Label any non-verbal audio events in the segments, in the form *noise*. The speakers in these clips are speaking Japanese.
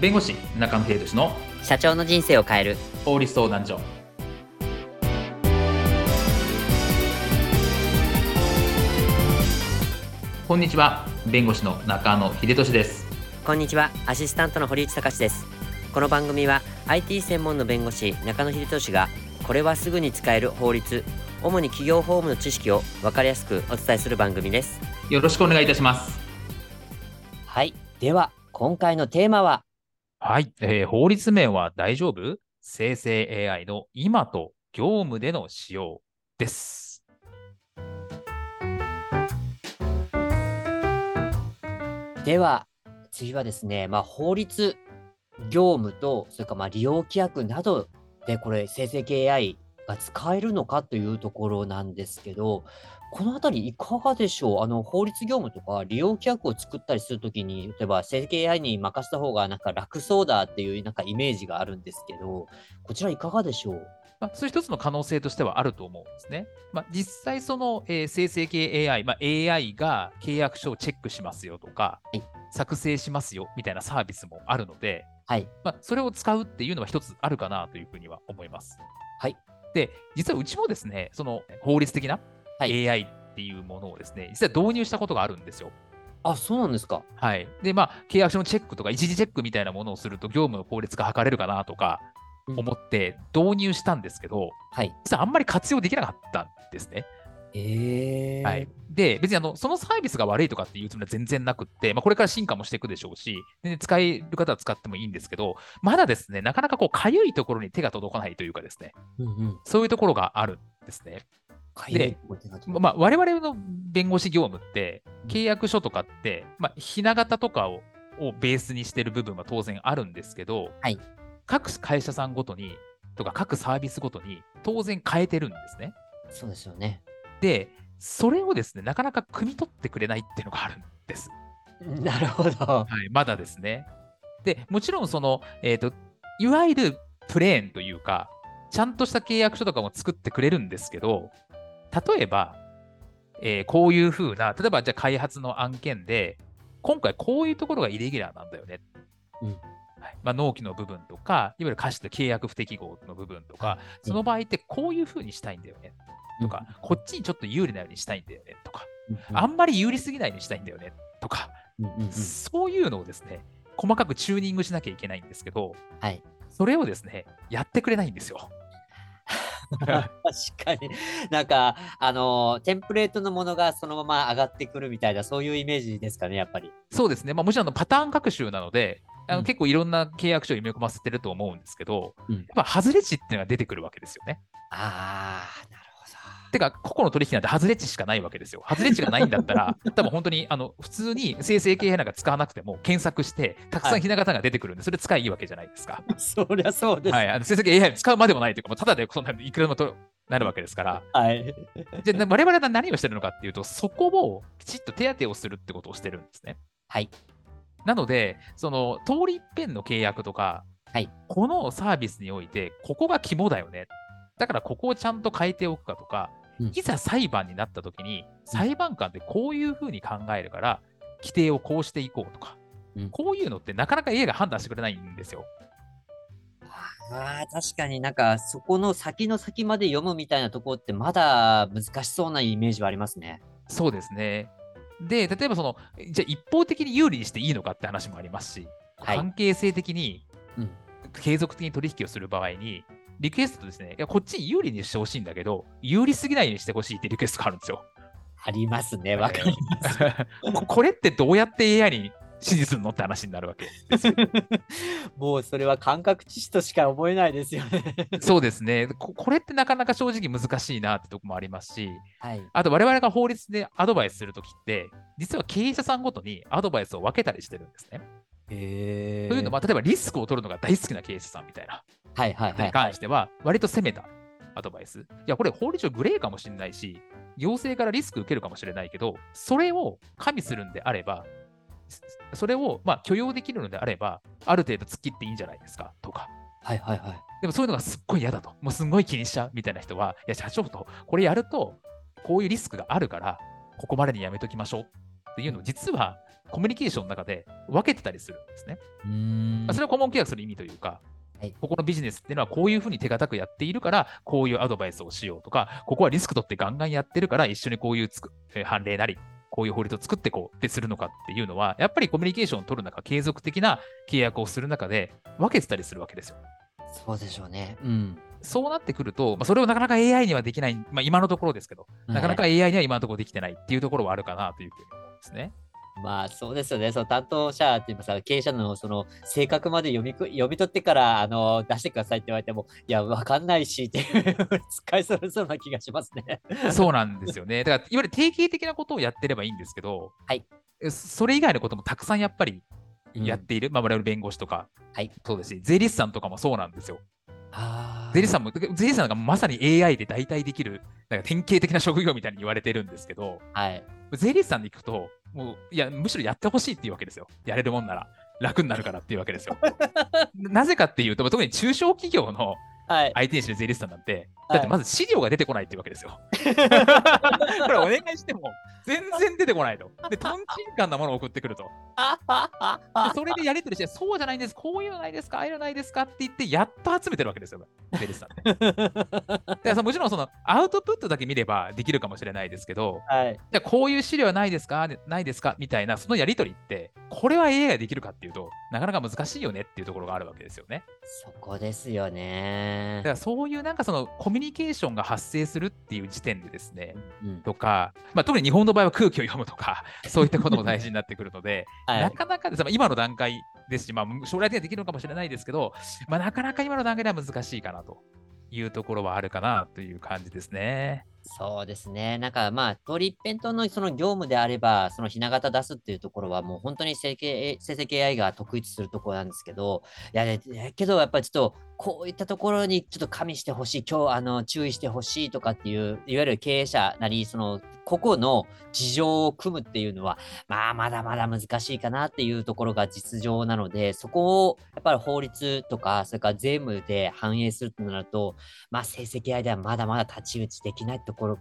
弁護士中野秀俊の社長の人生を変える。法律相談所。こんにちは弁護士の中野秀俊です。こんにちはアシスタントの堀内隆です。この番組は IT 専門の弁護士中野秀俊がこれはすぐに使える法律主に企業法務の知識を分かりやすくお伝えする番組です。よろしくお願いいたします。はいでは今回のテーマははい、えー法律面は大丈夫？生成 AI の今と業務での使用です。では次はですね、まあ、法律業務とそれからまあ利用規約などでこれ生成系 AI が使えるのかというところなんですけどこのあたりいかがでしょう？あの法律業務とか利用規約を作ったりするときに例えば生成系 AI に任せた方がなんか楽そうだっていうなんかイメージがあるんですけどこちらいかがでしょう？まあ、そういう一つの可能性としてはあると思うんですね。まあ、実際その、えー生成系 AI、まあ、AI が契約書をチェックしますよとか、はい作成しますよみたいなサービスもあるので、はいまあ、それを使うっていうのは一つあるかなというふうには思います。はい。で、実はうちもですね、その法律的なはい AI っていうものをですね、実は導入したことがあるんですよ。あそうなんですかはい。で、まあ、契約書のチェックとか、一時チェックみたいなものをすると、業務の効率化図れるかなとかうん思って導入したんですけど、はい実はあんまり活用できなかったんですね。えー、はい、で、別にあのそのサービスが悪いとかっていうつもりは全然なくって、まあ、これから進化もしていくでしょうし、全然使える方は使ってもいいんですけど、まだですね、なかなかこう、かゆいところに手が届かないというかですね、うんうんそういうところがあるんですね。でまあ、我々の弁護士業務って、契約書とかって、まあ、ひな形とかををベースにしてる部分は当然あるんですけど、はい各会社さんごとに、とか各サービスごとに当然変えてるんですね。そうですよねで、それをですね、なかなか汲み取ってくれないっていうのがあるんです。なるほどはい、まだですね。で、もちろんその、えっ、と、いわゆるプレーンというか、ちゃんとした契約書とかも作ってくれるんですけど、例えば、えーこういうふうな、例えばじゃあ開発の案件で、今回こういうところがイレギュラーなんだよね。うんはいまあ、納期の部分とか、いわゆる歌詞と契約不適合の部分とか、その場合ってこういうふうにしたいんだよね。とか、こっちにちょっと有利なようにしたいんだよね。とか、あんまり有利すぎないようにしたいんだよね。とか、うんうんうんそういうのをですね、細かくチューニングしなきゃいけないんですけど、はいそれをですね、やってくれないんですよ。確かに。なんか、あのーテンプレートのものがそのまま上がってくるみたいな、そういうイメージですかね、やっぱり。そうですね、まあ、もちろんパターン学習なので、あのうん結構いろんな契約書を読み込ませてると思うんですけど、うんやっぱ外れ値っていうのが出てくるわけですよね。ああ、てか、個々の取引なんて外れ値しかないわけですよ。外れ値がないんだったら、*laughs* 多分本当にあの普通に生成系なんか使わなくても検索して、たくさんひな形が出てくるんで、それ使いいいわけじゃないですか。ど。そりゃそうです。はい、あの生成系 AI 使うまでもないというか、もうただでそんなのいくらでもとなるわけですから。はい。*laughs* じゃあ、我々は何をしてるのかっていうと、そこをきちっと手当てをするってことをしてるんですね。はい。なので、その通り一遍の契約とか、はいこのサービスにおいて、ここが肝だよね。だからここをちゃんと変えておくかとか、うんいざ裁判になった時に、裁判官ってこういうふうに考えるから、規定をこうしていこうとか、うんこういうのってなかなか AI が判断してくれないんですよ。ああ、確かになんか、そこの先の先まで読むみたいなところって、まだ難しそうなイメージはありますね。そうですね。で、例えばその、じゃあ一方的に有利にしていいのかって話もありますし、はい関係性的にうん継続的に取引をする場合に、リクエストとですね、いやこっちに有利にしてほしいんだけど、有利すぎないようにしてほしいってリクエストがあるんですよ。ありますね。わかります。こ *laughs* これってどうやって AI に指示するのって話になるわけですよ。*laughs* もうそれは感覚知識としか思えないですよね。そうですねこ。これってなかなか正直難しいなってとこもありますし、はい。あと我々が法律でアドバイスするときって、実は経営者さんごとにアドバイスを分けたりしてるんですね。というのは、例えばリスクを取るのが大好きな経営者さんみたいな。はいはいはい、に関しては、割と攻めたアドバイス。いや、これ法律上グレーかもしれないし、行政からリスク受けるかもしれないけど、それを加味するんであれば、それをまあ許容できるのであれば、ある程度突っ切っていいんじゃないですかとか。はいはいはい。でもそういうのがすっごい嫌だと。もうすんごい気にしちゃうみたいな人は、いや、社長と、これやると、こういうリスクがあるから、ここまでにやめときましょうっていうのを、実はコミュニケーションの中で分けてたりするんですね。うーんまあそれは顧問契約する意味というか、はいここのビジネスっていうのはこういうふうに手堅くやっているから、こういうアドバイスをしようとか、ここはリスク取ってガンガンやってるから、一緒にこういうつくえー判例なり、こういう法律を作ってこうってするのかっていうのは、やっぱりコミュニケーションを取る中、継続的な契約をする中で分けてたりするわけですよ。そうでしょうね。うん。そうなってくると、まあ、それをなかなか AI にはできない、まあ、今のところですけど、なかなかは AI には今のところできてないっていうところはあるかなというふうに思うんですね。いまあそうですよね。その担当者っていうかさ、経営者のその性格まで読みく読み取ってからあの出してくださいって言われても、いや、わかんないしっていう使いそうな気がしますね。そうなんですよね。だから、いわゆる定型的なことをやってればいいんですけど、*laughs* はいえそれ以外のこともたくさんやっぱりやっている、まあ、我々弁護士とか、はいそうですし、税理士さんとかもそうなんですよ。税理士さんも、税理士さんがまさに AI で代替できる、なんか典型的な職業みたいに言われてるんですけど、はい。税理士さんに行くと、もう、いや、むしろやってほしいっていうわけですよ。やれるもんなら。楽になるからっていうわけですよ。*laughs* なぜかっていうと、特に中小企業のはい。相手にしてる税理士さんなんて、はいだってまず資料が出てこないっていうわけですよ。*laughs* *laughs* これお願いしても全然出てこないと。で、とんちんかんなものを送ってくると。で *laughs* それでやり取りして、そうじゃないんです、こういうのないですか、ああいうのないですか？って言って、やっと集めてるわけですよ、税理士さんって。もちろんそのアウトプットだけ見ればできるかもしれないですけど、はい。じゃあこういう資料はないですか？ないですか？みたいな、そのやり取りって、これは AI ができるかっていうと、なかなか難しいよねっていうところがあるわけですよね。そこですよねだか。らそういうなんかそのコミュニケーションが発生するっていう時点でですね、うん。とか、まあ、特に日本の場合は空気を読むとか、*laughs* そういったことも大事になってくるので、*laughs* はいなかなかです今の段階ですし、まあ、将来的にはできるのかもしれないですけど、まあ、なかなか今の段階では難しいかなというところはあるかなという感じですね。そうですね。なんかまあ、通り一辺倒のその業務であれば、そのひな形出すっていうところは、もう本当に生成生成 AI が得意とするところなんですけど、いや、ねけどやっぱりちょっと、こういったところにちょっと加味してほしい、今日あの注意してほしいとかっていう、いわゆる経営者なり、その個々の事情を組むっていうのは、まあ、まだまだ難しいかなっていうところが実情なので、そこをやっぱり法律とか、それから税務で反映するとなると、まあ、成績 AI ではまだまだ太刀打ちできないところっ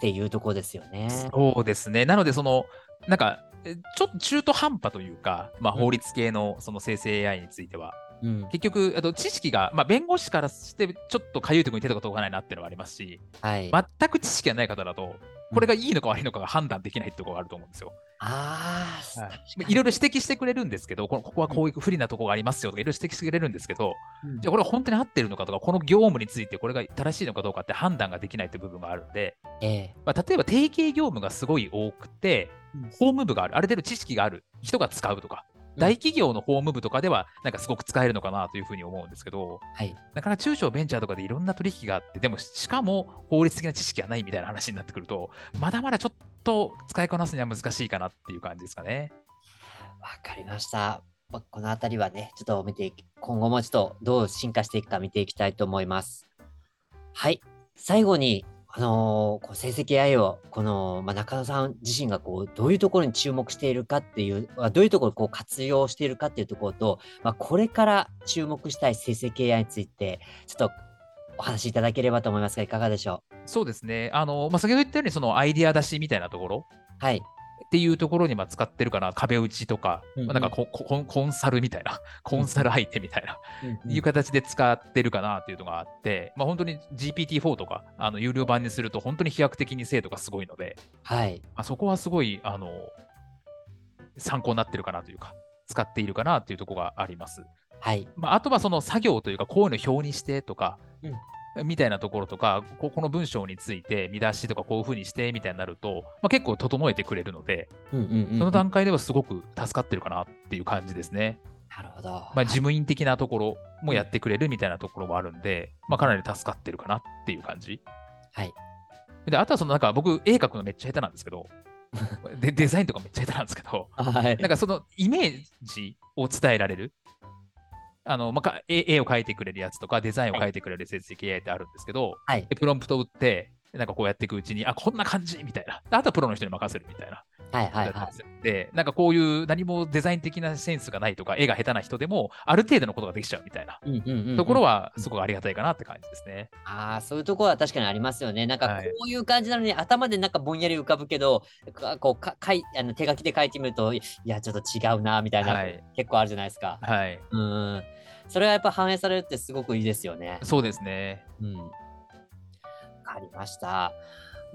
ていうところですよね。そうですね。なので、その、なんか、えちょっと中途半端というか、まあ、うん法律系のその生成 AI については、うん。結局、あと知識が、まあ、弁護士からしてちょっとかゆいところに手とか届かないなっていうのはありますし、はい。全く知識がない方だと、これがいいのか悪いのかが判断できないってところがあると思うんですよ。ああ、はい。ろいろ指摘してくれるんですけど、このここはこういう不利なところがありますよとか、いろいろ指摘してくれるんですけど、うん。じゃあこれは本当に合ってるのかとか、この業務についてこれが正しいのかどうかって判断ができないって部分があるんで、ええ。まあ、例えば定型業務がすごい多くて、法務部がある、ある程度知識がある人が使うとか、うん大企業の法務部とかでは、なんかすごく使えるのかなというふうに思うんですけど、はい。なかなか中小ベンチャーとかでいろんな取引があって、でもしかも法律的な知識がないみたいな話になってくると、まだまだちょっと使いこなすには難しいかなっていう感じですかね。わかりました。まあ、このあたりはね、ちょっと見て今後もちょっとどう進化していくか見ていきたいと思います。はい。最後に、あのーこう成績 AI を、この、まあ、中野さん自身がこう、どういうところに注目しているかっていう、あどういうところをこう活用しているかっていうところと、まあ、これから注目したい成績 AI について、ちょっとお話しいただければと思いますが、いかがでしょそうですね。あの、まあ、先ほど言ったように、そのアイディア出しみたいなところうはい。っていうところにまあ使ってるかな、壁打ちとか、うんうん。まあなんかココンコンサルみたいな、*laughs* コンサル相手みたいな、うんいう形で使ってるかなっていうのがあって、まあ、本当に GPT-4 とか、あの有料版にすると、本当に飛躍的に精度がすごいので、はい。あそこはすごいあの参考になってるかなというか、使っているかなっていうところがあります。はい。まあ、あとはその作業というか、こういうの表にしてとか、みたいなところとか、ここの文章について見出しとかこういうふうにしてみたいになると、まあ、結構整えてくれるので、うんうんうんうんその段階ではすごく助かってるかなっていう感じですね。なるほど。まあ、事務員的なところもやってくれるみたいなところもあるんで、まあ、かなり助かってるかなっていう感じ。はい。で、あとはそのなんか僕、絵描くのめっちゃ下手なんですけど、でデザインとかめっちゃ下手なんですけど、*laughs* はい。なんかそのイメージを伝えられる。あの、まあか、絵絵を描いてくれるやつとか、デザインを描いてくれる成績 AI ってあるんですけど、はい。でプロンプト打って、なんかこうやっていくうちに、あ、こんな感じみたいな。であとはプロの人に任せるみたいなはいはいはい。で、なんかこういう何もデザイン的なセンスがないとか、絵が下手な人でも、ある程度のことができちゃうみたいなところは、すごくありがたいかなって感じですね。ああ、そういうところは確かにありますよね。なんかこはいういう感じなのに、頭でなんかぼんやり浮かぶけど、かこうかかいあの手書きで書いてみると、いや、ちょっと違うな、みたいな、はい。結構あるじゃないですか。はい。うん。それはやっぱ反映されるってすごくいいですよね。そうですね。うん。わかりました。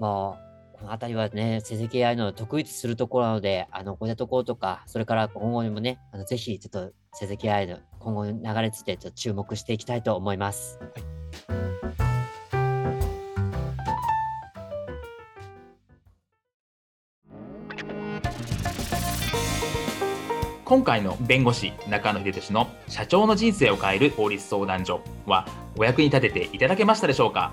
もう、このあたりはね、成績 AI の得意とするところなので、あの、こういったところとか、それから今後にもね、あのぜひちょっと成績 AI の今後の流れについてちょっと注目していきたいと思います。今回の弁護士中野秀俊の社長の人生を変える法律相談所はお役に立てていただけましたでしょうか？